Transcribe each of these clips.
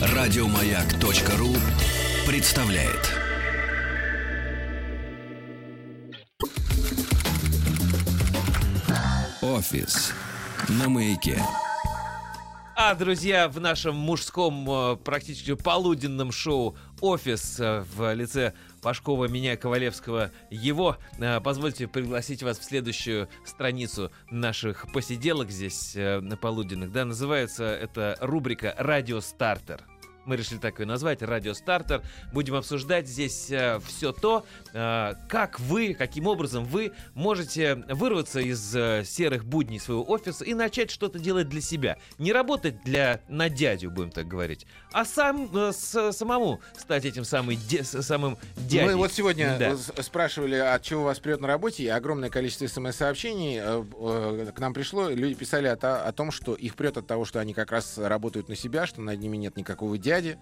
Радиомаяк.ру представляет. Офис на маяке. А, друзья, в нашем мужском, э, практически полуденном шоу «Офис» э, в лице Пашкова, меня, Ковалевского, его. Э, Позвольте пригласить вас в следующую страницу наших посиделок здесь на полуденных. Да, называется это рубрика «Радио Стартер». Мы решили так ее назвать, «Радио Стартер». Будем обсуждать здесь э, все то, э, как вы, каким образом вы можете вырваться из э, серых будней своего офиса и начать что-то делать для себя. Не работать для на дядю, будем так говорить, а сам э, с- самому стать этим самым, де- самым дядей. Мы вот сегодня Да. э, спрашивали, от чего вас прет на работе, и огромное количество смс-сообщений э, э, к нам пришло. Люди писали о, о том, что их прет от того, что они как раз работают на себя, что над ними нет никакого дяди.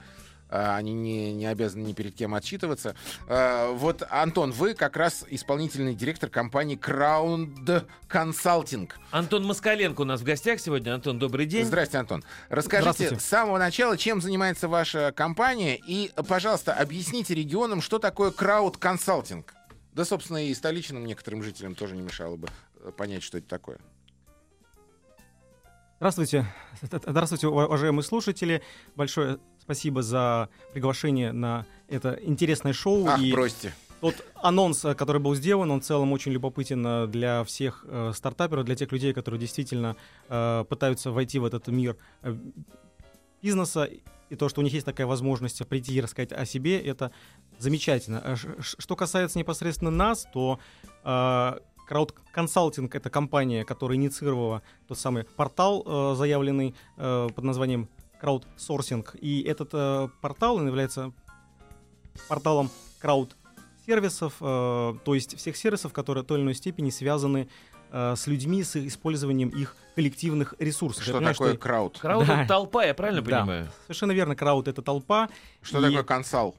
А, Они не, не обязаны ни перед кем отчитываться. А, Вот, Антон, вы как раз исполнительный директор компании Crowd Consulting. Антон Москаленко у нас в гостях сегодня. Антон, добрый день. Здрасте, Антон. Расскажите Здравствуйте. с самого начала, чем занимается ваша компания, и, пожалуйста, объясните регионам, что такое крауд-консалтинг. Да, собственно, и столичным некоторым жителям тоже не мешало бы э, понять, что это такое. Здравствуйте. Здравствуйте, ува- уважаемые слушатели. Большое спасибо за приглашение на это интересное шоу. Ах, и бросьте. тот анонс, э, который был сделан, он в целом очень любопытен э, для всех э, стартаперов, для тех людей, которые действительно э, пытаются войти в этот мир э, бизнеса. И то, что у них есть такая возможность прийти и рассказать о себе, это замечательно. А Что касается непосредственно нас, то э, Крауд-консалтинг — это компания, которая инициировала тот самый портал, э, заявленный э, под названием краудсорсинг. И этот э, портал он является порталом крауд-сервисов, э, то есть всех сервисов, которые в той или иной степени связаны э, с людьми, с использованием их коллективных ресурсов. Что понимаю, такое что- crowd? Crowd Да. это толпа, я правильно Да. понимаю? Совершенно верно, crowd — это толпа, Что И- такое консал?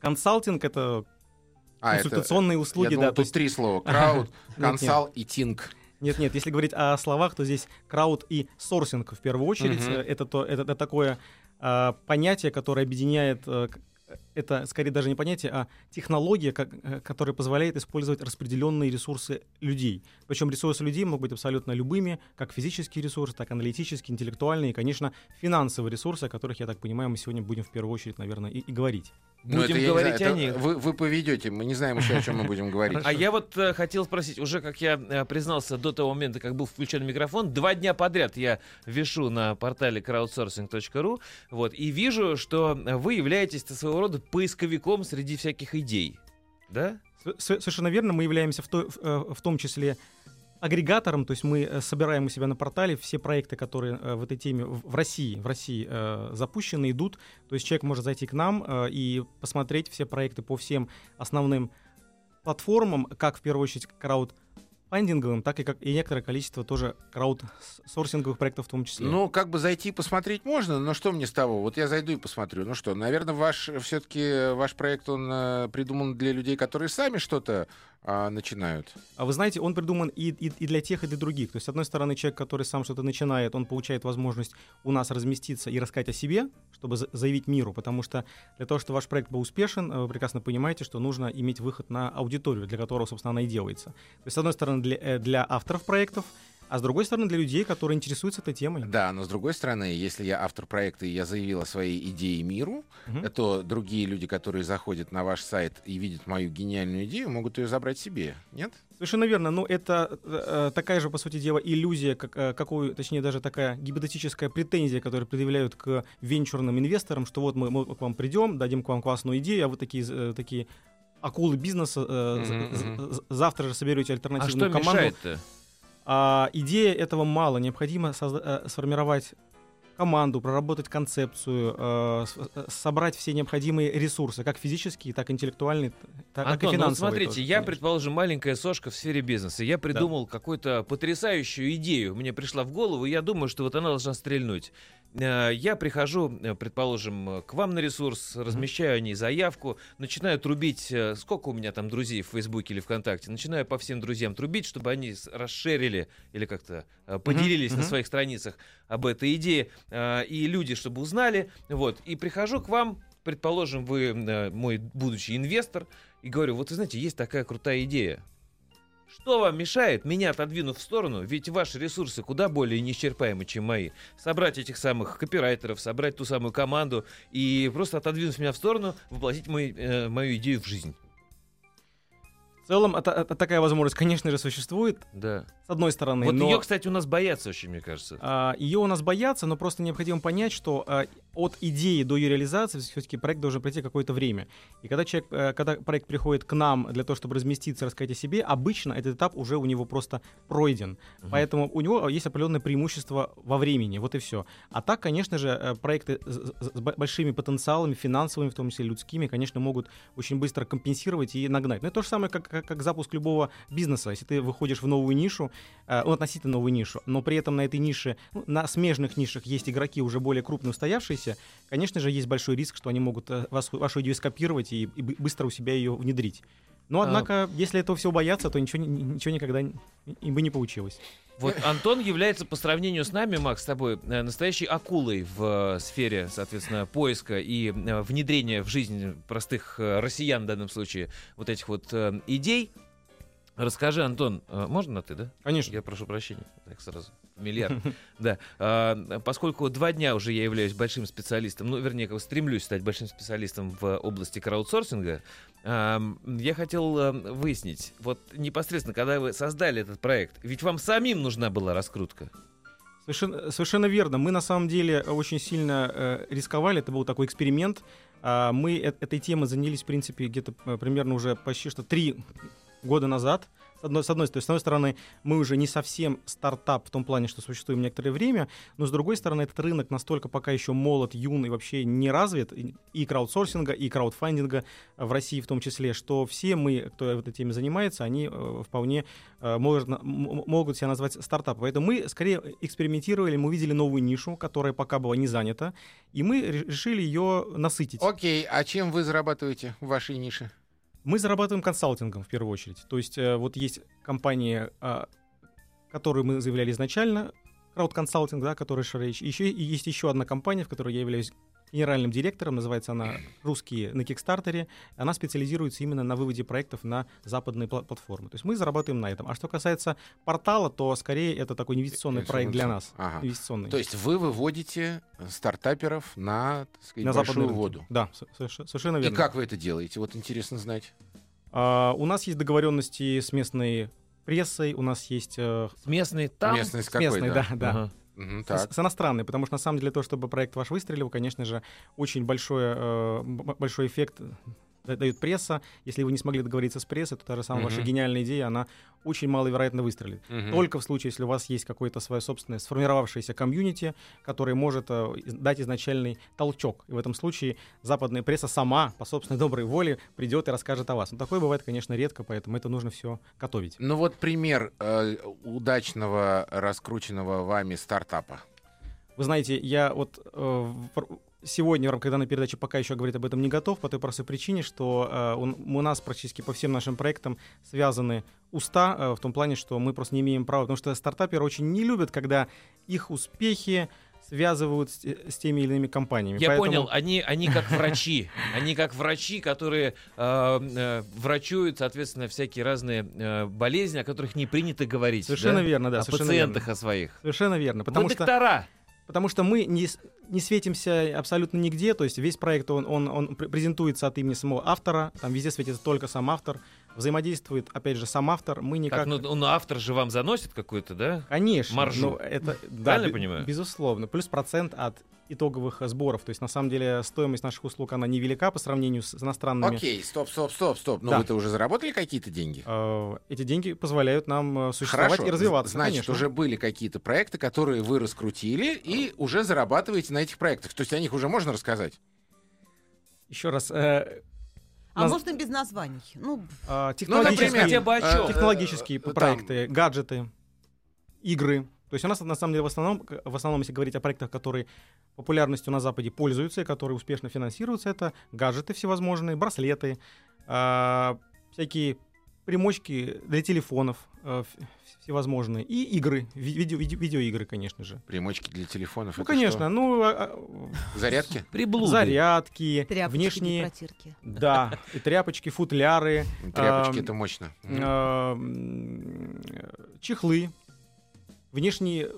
консалтинг — это А, это... консультационные услуги. Я да, думал, то тут есть- три слова. Крауд, консал и тинг. Нет, нет, если говорить о словах, то здесь крауд и сорсинг в первую очередь. Э, Это, то, это, это такое а, понятие, которое объединяет, э, это скорее даже не понятие, а технология, как, э, которая позволяет использовать распределенные ресурсы людей. Причем ресурсы людей могут быть абсолютно любыми, как физические ресурсы, так и аналитические, интеллектуальные, и, конечно, финансовые ресурсы, о которых, я так понимаю, мы сегодня будем в первую очередь, наверное, и, и говорить. Ну, Будем это, говорить знаю, о них. Вы, вы поведете, мы не знаем еще, о чем мы будем говорить. А я вот э, хотел спросить, уже как я э, признался до того момента, как был включен микрофон, два дня подряд я вешу на портале crowdsourcing.ru, вот, и вижу, что вы являетесь своего рода поисковиком среди всяких идей. Да? С- с- Совершенно верно, мы являемся в, то- в, э, в том числе агрегатором, то есть мы э, собираем у себя на портале все проекты, которые э, в этой теме в России, в России э, запущены, идут. То есть человек может зайти к нам и посмотреть все проекты по всем основным платформам, как в первую очередь краудфандинговым, так и, как, и некоторое количество тоже краудсорсинговых проектов в том числе. Ну, как бы зайти и посмотреть можно, но что мне с того? Вот я зайду и посмотрю. Ну что, наверное, ваш все-таки ваш проект он придуман для людей, которые сами что-то а, начинают. А вы знаете, он придуман и, и, и для тех, и для других. То есть, с одной стороны, человек, который сам что-то начинает, он получает возможность у нас разместиться и рассказать о себе, чтобы за- заявить миру, потому что для того, чтобы ваш проект был успешен, э, вы прекрасно понимаете, что нужно иметь выход на аудиторию, для которого, собственно, она и делается. То есть, с одной стороны, для, э, для авторов проектов, а с другой стороны, для людей, которые интересуются этой темой. Да, но с другой стороны, если я автор проекта и я заявил о своей идее миру, Мгм. то другие люди, которые заходят на ваш сайт и видят мою гениальную идею, могут ее забрать себе. Нет? Совершенно верно. Ну, это э, такая же, по сути дела, иллюзия, как, э, какую, точнее, даже такая гипотетическая претензия, которую предъявляют к венчурным инвесторам, что вот мы, мы к вам придем, дадим к вам классную идею, а вы такие, э, такие акулы бизнеса, э, з- завтра же соберете А альтернативную что команду. мешает-то? А идея этого мало. Необходимо созда- э, сформировать команду, проработать концепцию, э, э, собрать все необходимые ресурсы, как физические, так и интеллектуальные, так, так и Антон, ну финансовые. смотрите, тоже, я, конечно. предположим, маленькая сошка в сфере бизнеса. Я придумал какую-то потрясающую идею. Мне пришла в голову, и я думаю, что вот она должна стрельнуть. Э, я прихожу, э, предположим, э, к вам на ресурс, размещаю о ней заявку, начинаю трубить, сколько у меня там друзей в Фейсбуке или ВКонтакте, начинаю по всем друзьям трубить, чтобы они расширили или как-то поделились на мгм. своих страницах об этой идее, и люди, чтобы узнали, вот, и прихожу к вам, предположим, вы мой будущий инвестор, и говорю, вот вы знаете, есть такая крутая идея, что вам мешает, меня отодвинув в сторону, ведь ваши ресурсы куда более неисчерпаемы, чем мои, собрать этих самых копирайтеров, собрать ту самую команду и просто отодвинув меня в сторону, воплотить мой, э, мою идею в жизнь. В целом, это, это такая возможность, конечно же, существует, Да. с одной стороны. Вот но... ее, кстати, у нас боятся очень, мне кажется. А, Ее у нас боятся, но просто необходимо понять, что а, от идеи до ее реализации все-таки проект должен пройти какое-то время. И когда, человек, э, когда проект приходит к нам для того, чтобы разместиться, рассказать о себе, обычно этот этап уже у него просто пройден. Мгм. Поэтому у него есть определенное преимущество во времени. Вот и все. А так, конечно же, э, проекты с, с- с бо- большими потенциалами, финансовыми, в том числе людскими, конечно, могут очень быстро компенсировать и нагнать. Но это то же самое, как, как, как запуск любого бизнеса. Если ты выходишь в новую нишу, э, ну, относительно новую нишу, но при этом на этой нише, ну, на смежных нишах есть игроки уже более крупные, устоявшиеся, конечно же, есть большой риск, что они могут э, вас- вашу идею скопировать и, и бы- быстро у себя ее внедрить. Но, А. однако, если этого всего бояться, то ничего, ни- ничего никогда им бы не получилось. Вот Антон является по сравнению с нами, Макс, с тобой, э, настоящей акулой в э, сфере, соответственно, поиска и э, внедрения в жизнь простых россиян в данном случае вот этих вот идей. Расскажи, Антон, можно на ты, да? Конечно. Я прошу прощения, так сразу. Миллиард. Да. А, Поскольку два дня уже я являюсь большим специалистом, ну, вернее, как стремлюсь стать большим специалистом в области краудсорсинга, ам, я хотел э, выяснить, вот непосредственно, когда вы создали этот проект, ведь вам самим нужна была раскрутка. Совершенно, совершенно верно. Мы на самом деле очень сильно э, рисковали. Это был такой эксперимент. А, мы э- этой темой занялись, в принципе, где-то э, примерно уже почти что три года назад. Одной, с одной, то с одной стороны, мы уже не совсем стартап в том плане, что существуем некоторое время, но с другой стороны, этот рынок настолько пока еще молод, юный, вообще не развит, и- краудсорсинга, и краудфандинга в России в том числе, что все мы, кто в этой теме занимается, они э, вполне э, может могут себя назвать стартапом. Поэтому мы скорее экспериментировали, мы увидели новую нишу, которая пока была не занята, и мы ре- решили ее насытить. Окей, а чем вы зарабатываете в вашей нише? Мы зарабатываем консалтингом в первую очередь. То есть э, вот есть компания, а, которую мы заявляли изначально, краудконсалтинг, да, который Шрейч. Еще и есть еще одна компания, в которой я являюсь генеральным директором, называется она «Русские на Кикстартере». Она специализируется именно на выводе проектов на западные пла- платформы. То есть мы зарабатываем на этом. А что касается портала, то скорее это такой инвестиционный проект для нас. Ага. Инвестиционный. То есть вы выводите стартаперов на, так сказать, на большую рынки. воду. Да, со- соверш- совершенно И верно. как вы это делаете? Вот интересно знать. А, у нас есть договоренности с местной прессой, у нас есть э, С местной там. Местность с какой, местной, да, да. Ага. Мгм, С, так. с иностранной, потому что на самом деле то, чтобы проект ваш выстрелил, конечно же, очень большой, э, большой эффект дает пресса. Если вы не смогли договориться с прессой, то та же самая ваша Мгм. гениальная идея, она очень маловероятно выстрелит. Мгм. Только в случае, если у вас есть какое-то свое собственное сформировавшееся комьюнити, которое может э, дать изначальный толчок. И в этом случае западная пресса сама по собственной доброй воле придет и расскажет о вас. Но такое бывает, конечно, редко, поэтому это нужно все готовить. Ну вот пример э, удачного раскрученного вами стартапа. Вы знаете, я вот э, сегодня в рамках данной передачи пока еще говорить об этом не готов, по той простой причине, что э, он- у нас практически по всем нашим проектам связаны уста, э, в том плане, что мы просто не имеем права, потому что стартаперы очень не любят, когда их успехи связывают с, те- с теми или иными компаниями. Я Поэтому- понял, они, они как врачи. Они как врачи, которые э, э, врачуют, соответственно, всякие разные э, болезни, о которых не принято говорить. Совершенно да? верно, да. О пациентах, верно. о своих. Совершенно верно. Потому Вы что доктора. Потому что мы не, не светимся абсолютно нигде, то есть весь проект, он, он, он пр- презентуется от имени самого автора, там везде светится только сам автор, взаимодействует, опять же, сам автор, мы никак... Как, ну, ну, автор же вам заносит какой-то, да? Конечно. маржу. ну, это, да, Правильно бе- понимаю? Безусловно. Плюс процент от итоговых сборов. То есть, на самом деле, стоимость наших услуг, она невелика по сравнению с, иностранными. Окей, стоп, стоп, стоп, стоп. Ну Да. вы-то уже заработали какие-то деньги? Э, Эти деньги позволяют нам э, существовать Хорошо. и развиваться. Значит, конечно. уже были какие-то проекты, которые вы раскрутили и уже зарабатываете на этих проектах. То есть о них уже можно рассказать? Еще раз. э, А Наз- можно без названий? Ну, э, Ну, технологические, например, хотя бы о э, чем? технологические э, там, проекты, гаджеты, игры. То есть у нас на самом деле в основном, в основном, если говорить о проектах, которые популярностью на Западе пользуются и которые успешно финансируются, это гаджеты всевозможные, браслеты, а, всякие примочки для телефонов э, всевозможные и игры, ви- видео, видео- видеоигры, конечно же. Примочки для телефонов. Ну, это конечно, ну, а, а, что? Зарядки? Приблуды. зарядки, Тряпочки внешние, протирки. да, и тряпочки, футляры, Тряпочки, Ам, это мощно. А, м, чехлы, внешние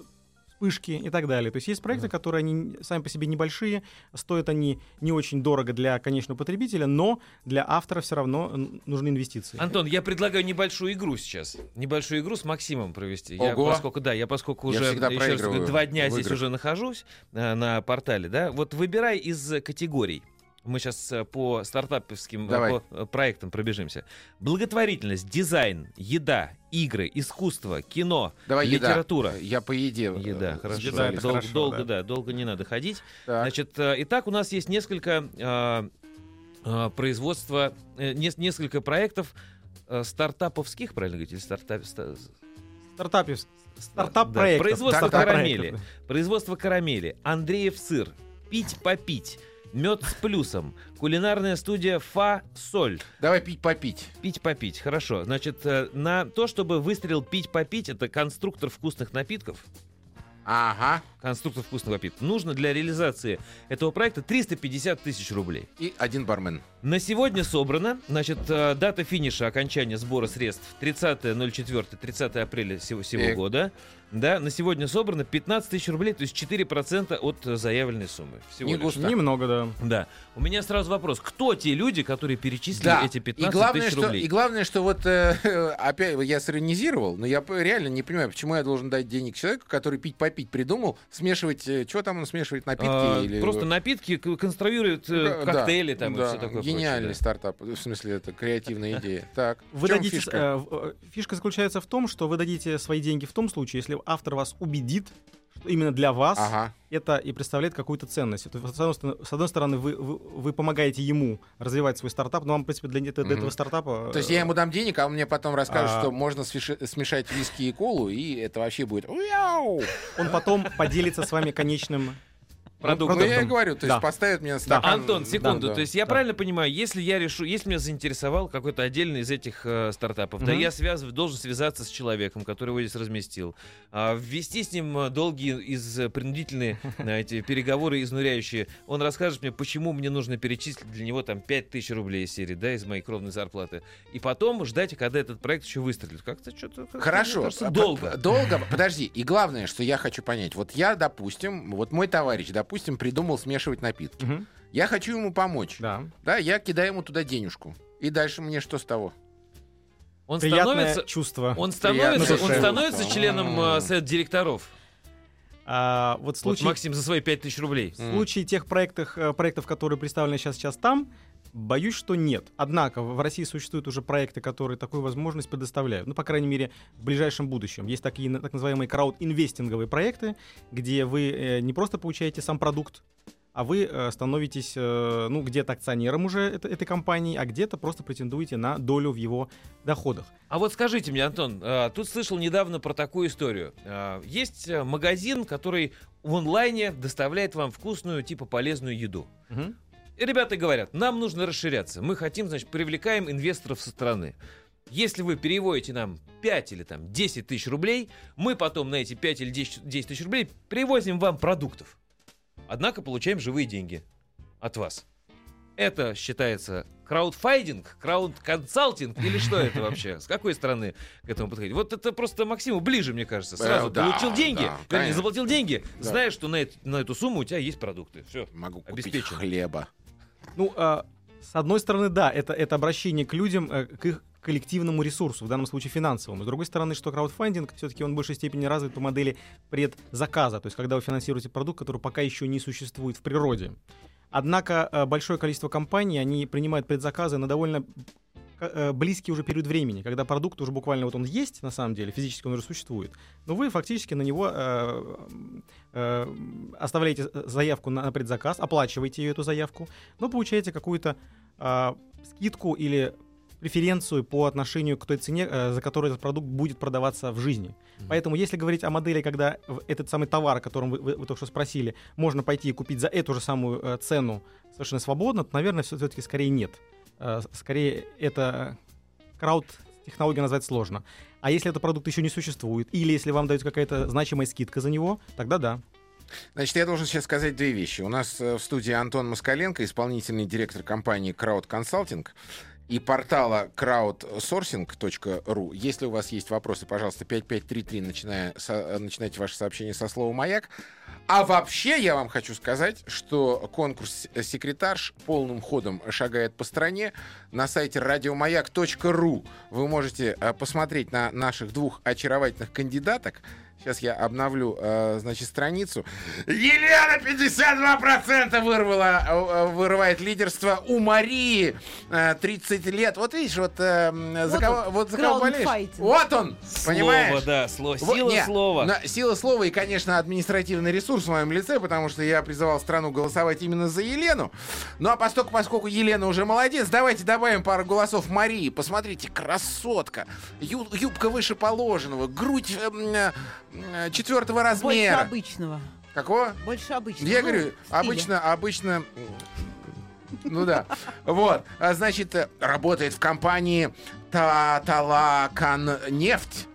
вспышки и так далее. То есть есть проекты, которые они сами по себе небольшие, стоят они не очень дорого для конечного потребителя, но для автора все равно нужны инвестиции. Антон, я предлагаю небольшую игру сейчас. Небольшую игру с Максимом провести. Я, Ого. поскольку, да, я поскольку Я уже еще раз два дня здесь уже нахожусь э, на портале, да. Вот выбирай из категорий. Мы сейчас по стартаповским э, Давай. по, э, проектам пробежимся. Благотворительность, дизайн, еда, игры, искусство, кино, Давай еда. литература. Я по еде. э, Еда, хорошо. еда это Дол- хорошо, долго, да. да. долго не надо ходить. Так. Значит, э, итак, у нас есть несколько э, э, производства, э, нес- несколько проектов э, стартаповских, правильно говорить, или стартап... ста- Стартапе, да, производство Стартап-проектов, карамели. Производство карамели. Андреев сыр. Пить попить. Мед с плюсом. Кулинарная студия Фа Соль. Давай пить попить. Пить попить. Хорошо. Значит, э, на то, чтобы выстрелил пить попить, это конструктор вкусных напитков. Ага. Конструктор вкусных напитков. Нужно для реализации этого проекта 350 тысяч рублей. И один бармен. На сегодня собрано, значит, э, дата финиша окончания сбора средств 30.04, 30 апреля сего, сего Э. года. Да, на сегодня собрано 15 тысяч рублей, то есть 4% от э, заявленной суммы. Всего Не лишь. Немного, да. Да. У меня сразу вопрос. Кто те люди, которые перечислили Да. эти и 15 главное, тысяч что, рублей? и главное, что вот э, опять я сиронизировал, но я реально не понимаю, почему я должен дать денег человеку, который пить попить придумал, смешивать, что там он смешивает напитки А, или Просто напитки к- конструируют э, Да, коктейли там и да, все такое. Гениальный прочее, стартап, в смысле это креативная идея. Так, Вы дадите, фишка? э, э, фишка заключается в том, что вы дадите свои деньги в том случае, если автор вас убедит, что именно для вас Ага. это и представляет какую-то ценность. То есть, с, одной стороны, с одной стороны, вы, вы, вы помогаете ему развивать свой стартап, но вам, в принципе, для, это- для этого стартапа... То есть я ему дам денег, а он мне потом расскажет, А. что можно смешать виски и колу, и это вообще будет... Он потом поделится с вами конечным Продуктом. Ну, я и говорю, то есть Да. поставят мне стакан... Антон, секунду. Да, То есть я да. правильно понимаю, если я решу, если меня заинтересовал какой-то отдельный из этих э, стартапов, да, Мгм. я связыв, должен связаться с человеком, который его здесь разместил, а, ввести с ним э, долгие из э, принудительные э, эти переговоры изнуряющие. Он расскажет мне, почему мне нужно перечислить для него там 5000 рублей из серии, да, из моей кровной зарплаты. И потом ждать, когда этот проект еще выстрелит. Как-то что-то... Хорошо. мне кажется, долго. Долго. Подожди. И главное, что я хочу понять. Вот я, допустим, вот мой товарищ, допустим, придумал смешивать напитки. Мгм. Я хочу ему помочь. Да. Да, я кидаю ему туда денежку. И дальше мне что с того? Он Приятное становится... чувство. Он становится, он становится членом э, совета директоров. А, вот в Вот случае, Максим за свои 5000 рублей. в случае тех проектов, э, проектов, которые представлены сейчас, сейчас там, боюсь, что нет. Однако в России существуют уже проекты, которые такую возможность предоставляют. Ну, по крайней мере, в ближайшем будущем. Есть такие так называемые крауд-инвестинговые проекты, где вы э, не просто получаете сам продукт, а вы э, становитесь, э, ну, где-то акционером уже этой, этой компании, а где-то просто претендуете на долю в его доходах. А вот скажите мне, Антон, тут слышал недавно про такую историю. Есть магазин, который в онлайне доставляет вам вкусную, типа полезную еду. Мгм. И ребята говорят, нам нужно расширяться. Мы хотим, значит, привлекаем инвесторов со стороны. Если вы переводите нам 5 или там 10 тысяч рублей, мы потом на эти 5 или 10 10 тысяч рублей привозим вам продуктов. Однако получаем живые деньги от вас. Это считается краудфандинг, крауд-консалтинг или что это вообще? С какой стороны к этому подходить? Вот это просто Максиму ближе, мне кажется. Сразу Э, да, получил деньги, да, вернее, заплатил деньги, Да. зная, что на, эт- на эту сумму у тебя есть продукты. Все. Могу купить хлеба. Ну, а, с одной стороны, да, это, это обращение к людям, э, к их коллективному ресурсу, в данном случае финансовому. С другой стороны, что краудфандинг все-таки он в большей степени развит по модели предзаказа, то есть когда вы финансируете продукт, который пока еще не существует в природе. Однако э, большое количество компаний, они принимают предзаказы на довольно э, близкий уже период времени, когда продукт уже буквально вот он есть, на самом деле, физически он уже существует, но вы фактически на него э, э, оставляете заявку на, предзаказ, оплачиваете эту заявку, но получаете какую-то а, скидку или преференцию по отношению к той цене, э, за которую этот продукт будет продаваться в жизни. Мгм. Поэтому, если говорить о модели, когда этот самый товар, о котором вы, вы- вы только что спросили, можно пойти и купить за эту же самую э, цену совершенно свободно, то, наверное, все-таки скорее нет. Э, скорее, это крауд-технология назвать сложно. А если этот продукт еще не существует, или если вам дают какая-то значимая скидка за него, тогда да. Значит, я должен сейчас сказать две вещи. У нас э, в студии Антон Москаленко, исполнительный директор компании Crowd Consulting и портала crowdsourcing.ru. Если у вас есть вопросы, пожалуйста, 5533, начиная со- начинайте ваше сообщение со слова «Маяк». А вообще я вам хочу сказать, что конкурс «Секретарш» полным ходом шагает по стране. На сайте радиомаяк.ру вы можете э, посмотреть на наших двух очаровательных кандидаток. Сейчас я обновлю, э, значит, страницу. Елена 52% вырвала, э, э, вырывает лидерство у Марии э, 30 лет. Вот видишь, вот, э, за Вот кого, он, вот за кого болеешь. краундфайтинг. Вот он, понимаешь? Слово, да, слово, Вот, сила не, слова. на- сила слова и, конечно, административный ресурс в моем лице, потому что я призывал страну голосовать именно за Елену. Ну а поскольку, поскольку Елена уже молодец, давайте добавим пару голосов Марии. Посмотрите, красотка. Ю- юбка выше положенного, грудь эм, э, э, четвертого Больше размера. обычного. Какого? Больше обычного. Я Ну, говорю, обычно, обычно... Ну да. Вот. А, Значит, э, работает в компании Таталакан нефть.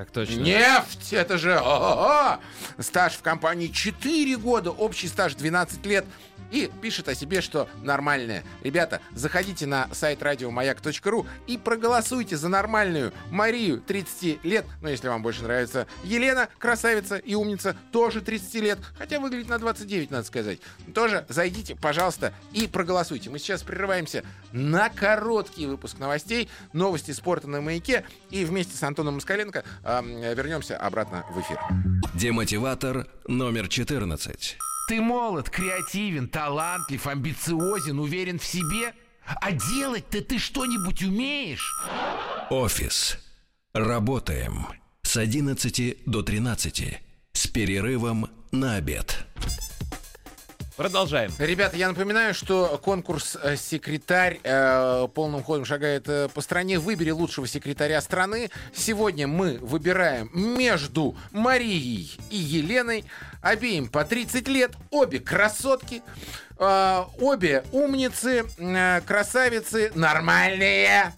Так точно. Нефть! Это же ого-го! стаж в компании 4 года, общий стаж 12 лет. И пишет о себе, что нормальное. Ребята, заходите на сайт радиомаяк.ру и проголосуйте за нормальную Марию, 30 лет. Но если вам больше нравится Елена, красавица и умница, тоже 30 лет. Хотя выглядит на 29, надо сказать. Тоже зайдите, пожалуйста, и проголосуйте. Мы сейчас прерываемся на короткий выпуск новостей, новости спорта на маяке. И вместе с Антоном Москаленко э, вернемся обратно в эфир. Демотиватор номер 14. Ты молод, креативен, талантлив, амбициозен, уверен в себе. А делать-то ты что-нибудь умеешь? Офис. Работаем. С 11 до 13. С перерывом на обед. Продолжаем. Ребята, я напоминаю, что конкурс э, «Секретарь» э, полным ходом шагает э, по стране. Выбери лучшего секретаря страны. Сегодня мы выбираем между Марией и Еленой. Обеим по 30 лет. Обе красотки. э, обе умницы, э, красавицы, нормальные.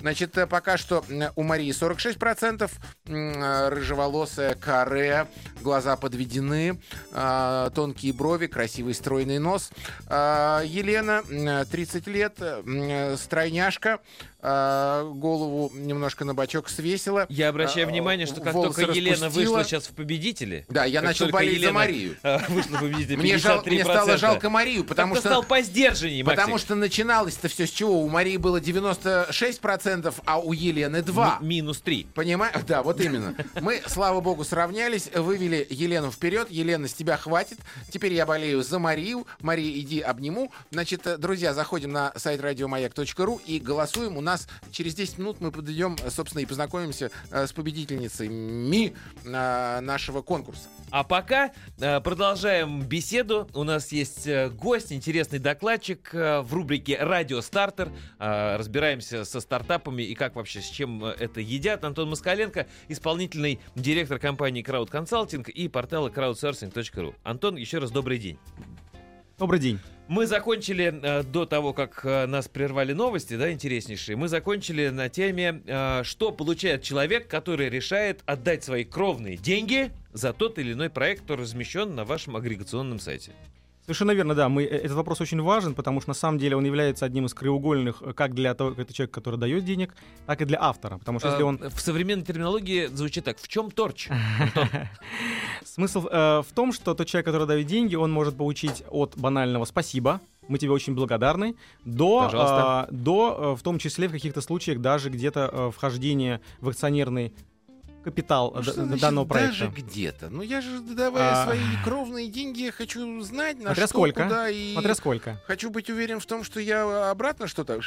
Значит, э, пока что у Марии 46%, м, э, рыжеволосая, каре, глаза подведены, э, тонкие брови, красивый стройный нос. Э, Елена, м, 30 лет, э, стройняшка, э, голову немножко на бочок свесила. Я обращаю А, внимание, что как только Елена распустила. вышла сейчас в победители. Да, я начал болеть за Елена, Марию. а, Вышла в победители. Мне, жал- мне 53%. стало жалко Марию, потому что... стал поздержанней, Максик. Потому что начиналось-то все с чего? У Марии было 96%, а у Елены 2%. Ми- минус 3. Понимаю, да, вот именно. Мы, слава богу, сравнялись, вывели Елену вперед. Елена, с тебя хватит. Теперь я болею за Марию. Мария, иди обниму. Значит, э, друзья, заходим на сайт радиомаяк.ру и голосуем. У нас через 10 минут мы подойдем, э, собственно, и познакомимся э, с победительницами э, нашего конкурса. А пока продолжаем беседу. У нас есть гость, интересный докладчик в рубрике «Радио Стартер». Разбираемся со стартапами и как вообще, с чем это едят. Антон Москаленко, исполнительный директор компании Crowd Consulting и портала crowdsourcing.ru. Антон, еще раз добрый день. Добрый день. Мы закончили э, до того, как э, нас прервали новости, да, интереснейшие. Мы закончили на теме, э, что получает человек, который решает отдать свои кровные деньги за тот или иной проект, который размещен на вашем агрегационном сайте. Совершенно верно, да. Мы, э, этот вопрос очень важен, потому что на самом деле он является одним из краеугольных э, как для того, это человек, который дает денег, так и для автора. Потому что если Э, он... В современной терминологии звучит так. В чем торч? Смысл в том, что тот человек, который дает деньги, он может получить от банального «спасибо», мы тебе очень благодарны, до, э, до в том числе в каких-то случаях даже где-то э, вхождения в акционерный капитал Ну, что значит данного проекта. Даже где-то. Ну я же, давая А. свои кровные деньги, я хочу знать, на Смотря что, сколько. куда и... Смотря сколько. Хочу быть уверен в том, что я обратно что-то...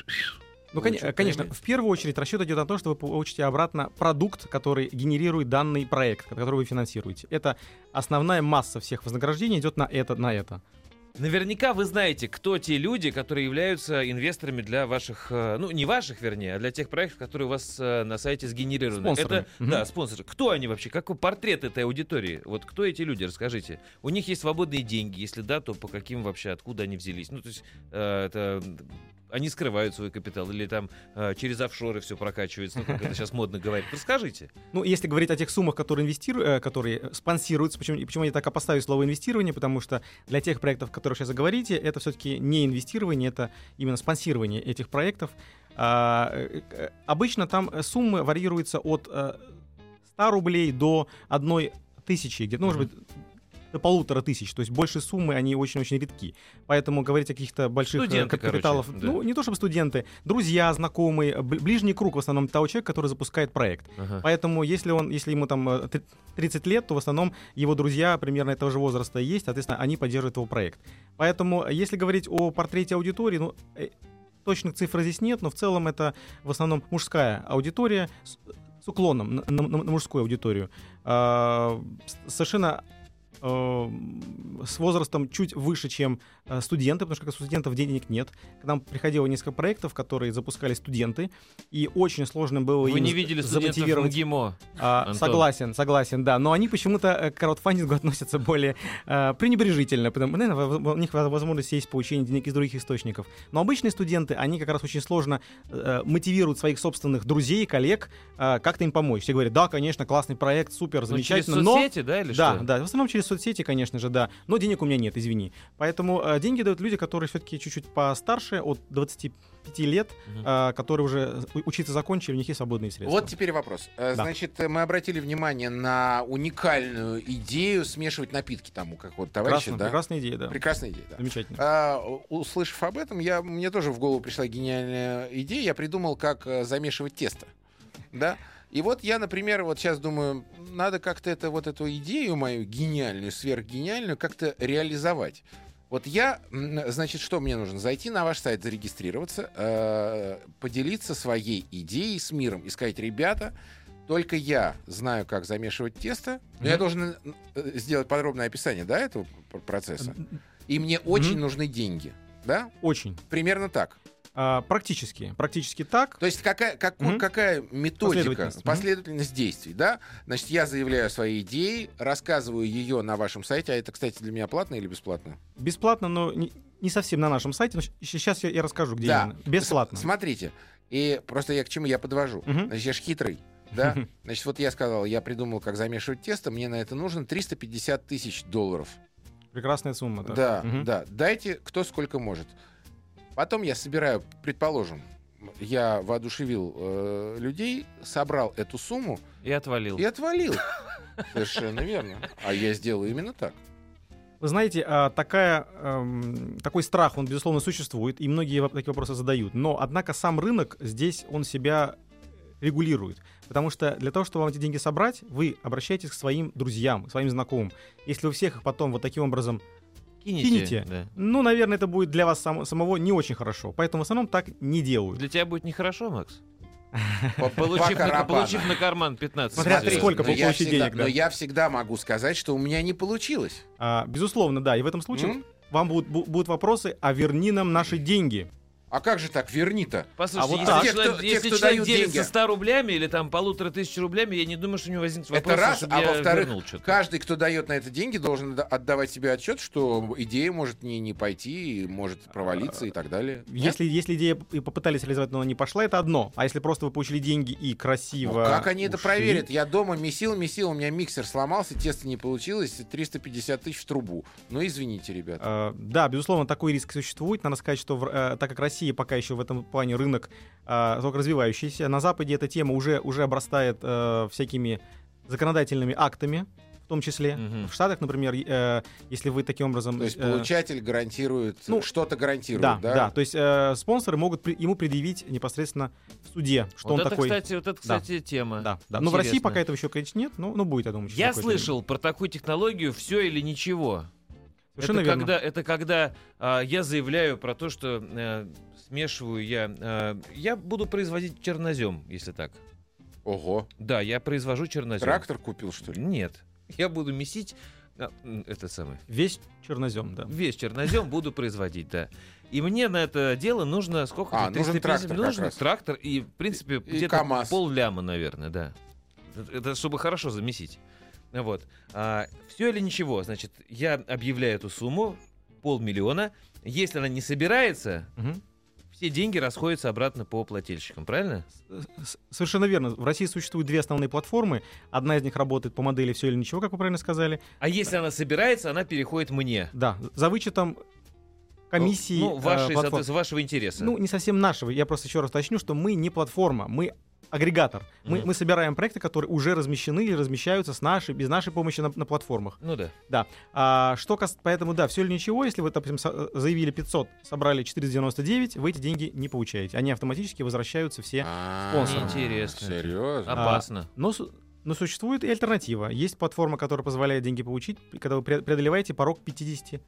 Ну, Получу, конечно, понимаете? в первую очередь расчет идет на то, что вы получите обратно продукт, который генерирует данный проект, который вы финансируете. Это основная масса всех вознаграждений идет на это, на это. Наверняка вы знаете, кто те люди, которые являются инвесторами для ваших, э, ну не ваших, вернее, а для тех проектов, которые у вас э, на сайте сгенерированы. Спонсорами. Это, Мгм. да, спонсоры. Кто они вообще? Какой портрет этой аудитории? Вот кто эти люди? Расскажите. У них есть свободные деньги, если да, то по каким вообще, откуда они взялись? Ну то есть э, это они скрывают свой капитал или там э, через офшоры все прокачивается, ну как это сейчас модно говорить. Расскажите. Ну, если говорить о тех суммах, которые инвестируют, которые э, спонсируются, почему, и почему я так опоставил слово инвестирование, потому что для тех проектов, о которых сейчас говорите, это все-таки не инвестирование, это именно спонсирование этих проектов. А, э, э, обычно там э, суммы варьируются от э, 100 рублей до одной тысячи, где-то, ну, может быть, до полутора тысяч, то есть больше суммы, они очень-очень редки. Поэтому говорить о каких-то больших э, Студенты, капиталов, короче, да. ну, не то чтобы студенты, друзья, знакомые, бл- ближний круг в основном того человека, который запускает проект. Ага. Поэтому, если он, если ему там э, три- 30 лет, то в основном его друзья примерно этого же возраста есть, соответственно, они поддерживают его проект. Поэтому, э, если говорить о портрете аудитории, ну, э, точных цифр здесь нет, но в целом это в основном мужская аудитория с, с уклоном на, на- на мужскую аудиторию. А, совершенно э, с возрастом чуть выше, чем э, студенты, потому что как у студентов денег нет. К нам приходило несколько проектов, которые запускали студенты, и очень сложно было Вы им не видели замотивировать. МГИМО? А, согласен, согласен, да. Но они почему-то э, к краудфандингу относятся более э, пренебрежительно, потому что у них возможность есть получение денег из других источников. Но обычные студенты, они как раз очень сложно э, мотивируют своих собственных друзей, коллег э, как-то им помочь. Все говорят, да, конечно, классный проект, супер, Ну, замечательно, через но... соцсети, да, или Да, что? да, в основном через соцсети, конечно же, да. Но денег у меня нет, извини. Поэтому э, деньги дают люди, которые все-таки чуть-чуть постарше, от 25 лет, Мгм. э, которые уже у- учиться закончили, у них есть свободные средства. Вот теперь вопрос. Э, Да. Значит, э, мы обратили внимание на уникальную идею смешивать напитки там у какого-то товарища, Прекрасно, да? прекрасная идея, да. Прекрасная идея, да. Замечательно. А, услышав об этом, я, мне тоже в голову пришла гениальная идея. Я придумал, как э, замешивать тесто. Да? И вот я, например, вот сейчас думаю, надо как-то это, вот эту идею мою гениальную, сверхгениальную, как-то реализовать. Вот я, значит, что мне нужно? Зайти на ваш сайт, зарегистрироваться, э, поделиться своей идеей с миром и сказать, ребята, только я знаю, как замешивать тесто. Но я Мгм. должен э, сделать подробное описание, да, этого пр- процесса. И мне очень нужны деньги. Да? Очень. Примерно так. А, практически. Практически так. То есть какая, какой- Мгм. какая методика, Последовательность. последовательность, Мгм. действий, да? Значит, я заявляю свои идеи, рассказываю ее на вашем сайте. А это, кстати, для меня платно или бесплатно? Бесплатно, но не, не совсем на нашем сайте. Но сейчас я, я расскажу, где Да. именно. Бесплатно. С- Смотрите. И просто я к чему я подвожу. Мгм. Значит, я ж хитрый. Да? Значит, вот я сказал, я придумал, как замешивать тесто, мне на это нужно 350 тысяч долларов. Прекрасная сумма. так. Да, Мгм. да. Дайте кто сколько может. Потом я собираю, предположим, я воодушевил э, людей, собрал эту сумму И отвалил. и отвалил. Совершенно верно. А я сделаю именно так. Вы знаете, а, такая, эм, такой страх, он, безусловно, существует, и многие такие вопросы задают. Но, однако, сам рынок здесь, он себя регулирует. Потому что для того, чтобы вам эти деньги собрать, вы обращаетесь к своим друзьям, к своим знакомым. Если вы всех их потом вот таким образом Кинете. кинете. Да. Ну, наверное, это будет для вас сам- самого не очень хорошо. Поэтому в основном так не делают. Для тебя будет нехорошо, Макс? По- Получив, по на, получив на карман 15 Смотря звезд. сколько но я получить всегда- денег, да. Но я всегда могу сказать, что у меня не получилось. А, безусловно, да. И в этом случае М? вам будут, бу- будут вопросы, а верни нам наши деньги. А как же так, верни-то? Послушайте, А вот если, так. Те, человек, кто- те, если кто человек делится деньги. 100 рублями или там полутора тысяч рублями, я не думаю, что у него возникнет вопрос, Это раз, чтобы а я во-вторых, каждый, кто дает на это деньги, должен да- отдавать себе отчет, что идея может не, не пойти, может провалиться и так далее. Нет? Если, если идея и попытались реализовать, но она не пошла, это одно. А если просто вы получили деньги и Ну, красиво. как они это ушли? проверят? Я дома месил, месил, у меня миксер сломался, тесто не получилось, 350 тысяч в трубу. Ну, извините, ребят. Э, Да, безусловно, такой риск существует. Надо сказать, что в- э, так как Россия пока еще в этом плане рынок э, только развивающийся, на Западе эта тема уже, уже обрастает э, всякими законодательными актами, в том числе. Мгм. В Штатах, например, э, если вы таким образом... То есть э, получатель гарантирует, ну, что-то гарантирует, да, да? да, То есть э, спонсоры могут при- ему предъявить непосредственно в суде, что вот он это, такой... кстати, вот это, кстати, тема. Да, да. Но в России пока этого еще, конечно, нет, но, но будет, я думаю. Я какое-то время. слышал про такую технологию «все или ничего». Совершенно это верно. когда, это когда а, я заявляю про то, что э, смешиваю я... э, я буду производить чернозем, если так. Ого. Да, я произвожу чернозем. Трактор купил, что ли? Нет. Я буду месить а, м, этот самый, Весь чернозем, да. весь чернозем буду производить, да. И мне на это дело нужно сколько? А, нужен трактор как нужен раз. трактор и, в принципе, И где-то КамАЗ. пол ляма, наверное, да. Это- Это чтобы хорошо замесить. Вот. все или ничего, значит, я объявляю эту сумму, полмиллиона. Если она не собирается, Мгм. Все деньги расходятся обратно по плательщикам, правильно? Совершенно верно. В России существуют две основные платформы. Одна из них работает по модели все или ничего, как вы правильно сказали. А если она собирается, она переходит мне. Да, за вычетом комиссии. Ну, э, вашей, соответственно, вашего интереса. Ну, не совсем нашего. Я просто еще раз уточню, что мы не платформа, мы агрегатор. Мы, мы собираем проекты, которые уже размещены или размещаются с нашей, без нашей помощи на, на платформах. Ну да. Да. А, что кас... Поэтому, да, все или ничего, если вы, допустим, со- заявили 500, собрали 499, вы эти деньги не получаете. Они автоматически возвращаются все. А, спонсором. Интересно. Серьезно? А, Опасно. Но, су- но существует и альтернатива. Есть платформа, которая позволяет деньги получить, когда вы пре- преодолеваете порог 50%.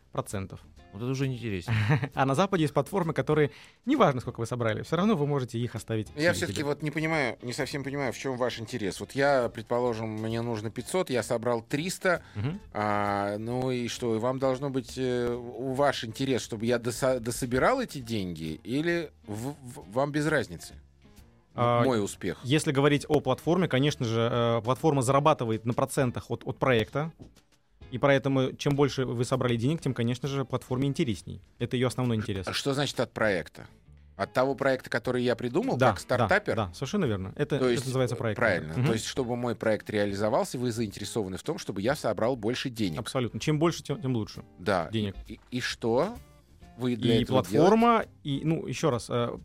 Вот это уже интересно. А на Западе есть платформы, которые, неважно, сколько вы собрали, все равно вы можете их оставить. Я все-таки вот не понимаю, не совсем понимаю, в чем ваш интерес. Вот я, предположим, мне нужно 500, я собрал 300, Мгм. а, ну и что, и вам должно быть э, ваш интерес, чтобы я дособирал эти деньги, или в- в- вам без разницы? А, Мой успех. Если говорить о платформе, конечно же, э, платформа зарабатывает на процентах от, от проекта. И поэтому, чем больше вы собрали денег, тем, конечно же, платформе интересней. Это ее основной интерес. А Что значит от проекта? От того проекта, который я придумал, да, как стартапер? Да, да, совершенно верно. Это, То это есть, называется проект. правильно. Мгм. То есть, чтобы мой проект реализовался, вы заинтересованы в том, чтобы я собрал больше денег. Абсолютно. Чем больше, тем, тем лучше Да. денег. И, и что вы для и этого платформа, и, ну, еще раз, э,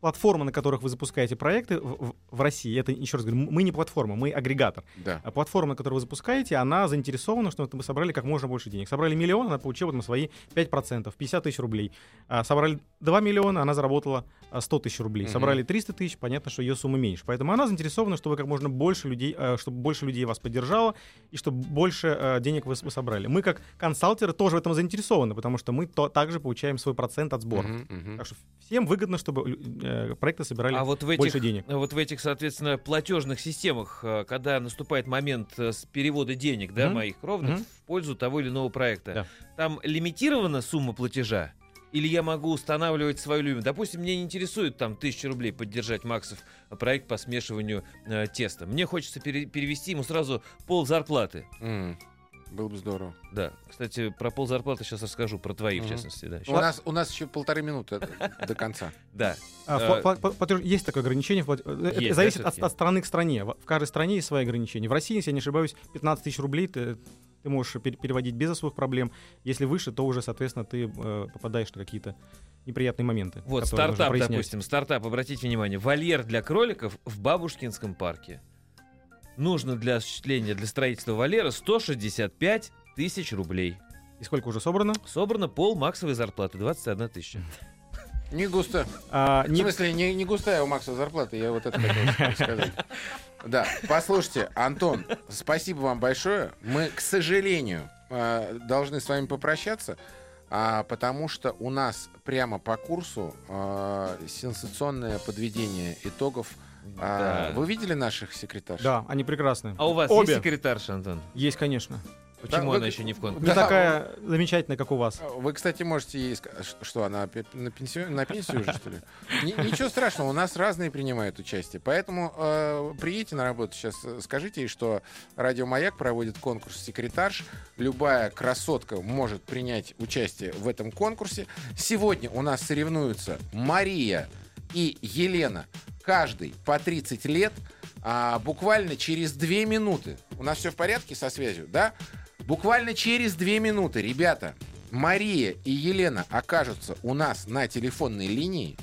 платформы, на которых вы запускаете проекты в, в- России, это, еще раз говорю, мы не платформа, мы агрегатор. Да. А платформа, которую вы запускаете, она заинтересована, что мы собрали как можно больше денег. Собрали миллион, она получила на свои 5%, 50 тысяч рублей. А собрали 2 миллиона, она заработала а, 100 тысяч рублей. Мгм. Собрали 300 тысяч, понятно, что ее сумма меньше. Поэтому она заинтересована, чтобы как можно больше людей, э, чтобы больше людей вас поддержало и чтобы больше э, денег вы, вы собрали. Мы как консалтеры тоже в этом заинтересованы, потому что мы то, также получаем свой процент от сбора. Мгм, мгм. Так что всем выгодно, чтобы э, проекты собирали А вот в больше этих, денег. а вот в этих, соответственно, платежных системах, э, когда наступает момент э, с перевода денег, да, Мгм. моих ровно Мгм. в пользу того или иного проекта, Да. там лимитирована сумма платежа? Или я могу устанавливать свою лимит? Допустим, мне не интересует там тысяча рублей поддержать Максов э, проект по смешиванию э, теста. Мне хочется пере- перевести ему сразу пол зарплаты. М, Было бы здорово. Да, кстати, про пол зарплаты сейчас расскажу, про твои, в Мгм. частности, да. У нас, у нас еще полторы минуты до конца. Да. А, Э, есть такое ограничение. в э, Это зависит от, страны к стране. В в каждой стране есть свои ограничения. В России, если я не ошибаюсь, 15 тысяч рублей ты, ты можешь пер- переводить без особых проблем. Если выше, то уже, соответственно, ты э, попадаешь на какие-то неприятные моменты. Вот стартап, допустим, стартап, обратите внимание, вольер для кроликов в Бабушкинском парке. Нужно для осуществления, для строительства вольера 165 тысяч рублей. И сколько уже собрано? Собрано пол максовой зарплаты, 21 тысяча. Не густо. А, В не- смысле, не, не густая у Макса зарплата, я вот это хотел сказать. Да, послушайте, Антон, спасибо вам большое. Мы, к сожалению, э, должны с вами попрощаться, а, потому что у нас прямо по курсу э, сенсационное подведение итогов. А, Да. Вы видели наших секретарш? Да, они прекрасные. А у вас Обе. есть секретарша, Антон? Есть, конечно. Почему вы- она еще не в Не конкурсе? Да, такая замечательная, как у вас. Вы, кстати, можете ей сказать, что она пе- на, пенсию, на пенсию уже, что ли? Ни- ничего страшного, у нас разные принимают участие. Поэтому э, приедете на работу сейчас, э, скажите ей, что Радио Маяк проводит конкурс «Секретарш». Любая красотка может принять участие в этом конкурсе. Сегодня у нас соревнуются Мария и Елена. Каждый по 30 лет. А, буквально через 2 минуты. У нас все в порядке со связью, да? Буквально через две минуты, ребята, Мария и Елена окажутся у нас на телефонной линии.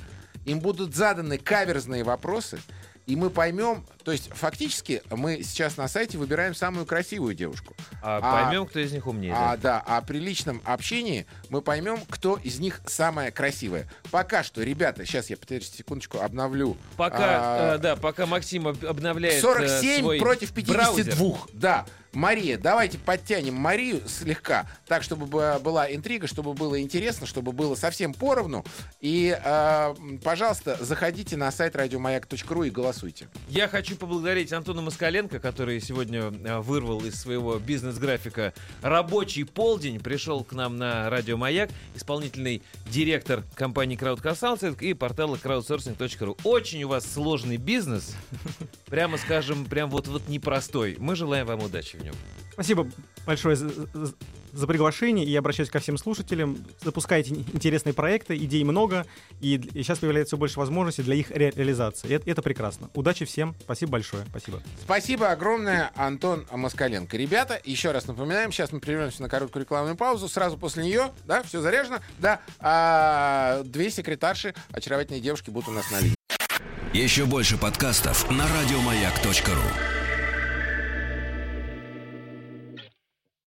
Им будут заданы каверзные вопросы, и мы поймем, то есть фактически мы сейчас на сайте выбираем самую красивую девушку. А А- поймем, кто из них умнее. А, да? да, а при личном общении мы поймем, кто из них самая красивая. Пока что, ребята, сейчас я, подождите секундочку, обновлю. Пока, А, э, да, пока Максим об- обновляет э, 47 свой против 52. браузер. Да. Мария, давайте подтянем Марию слегка, так, чтобы была интрига, чтобы было интересно, чтобы было совсем поровну. И, э, пожалуйста, заходите на сайт радиомаяк.ру и голосуйте. Я хочу поблагодарить Антона Москаленко, который сегодня э, вырвал из своего бизнес-графика рабочий полдень, пришел к нам на Радио Маяк, исполнительный директор компании Crowd Consulting и портала crowdsourcing.ru. Очень у вас сложный бизнес, прямо скажем, прям вот, вот непростой. Мы желаем вам удачи в нем. Спасибо большое за, за- приглашение и обращаюсь ко всем слушателям. Запускайте ин- интересные проекты, идей много, и сейчас появляется все больше возможностей для их ре- реализации. Это, это прекрасно. Удачи всем. Спасибо большое. Спасибо. Спасибо огромное, Антон Москаленко. Ребята, еще раз напоминаем, сейчас мы прервемся на короткую рекламную паузу. Сразу после нее, да, все заряжено, да, а, две секретарши, очаровательные девушки будут у нас на линии. Еще больше подкастов на радиомаяк.ру.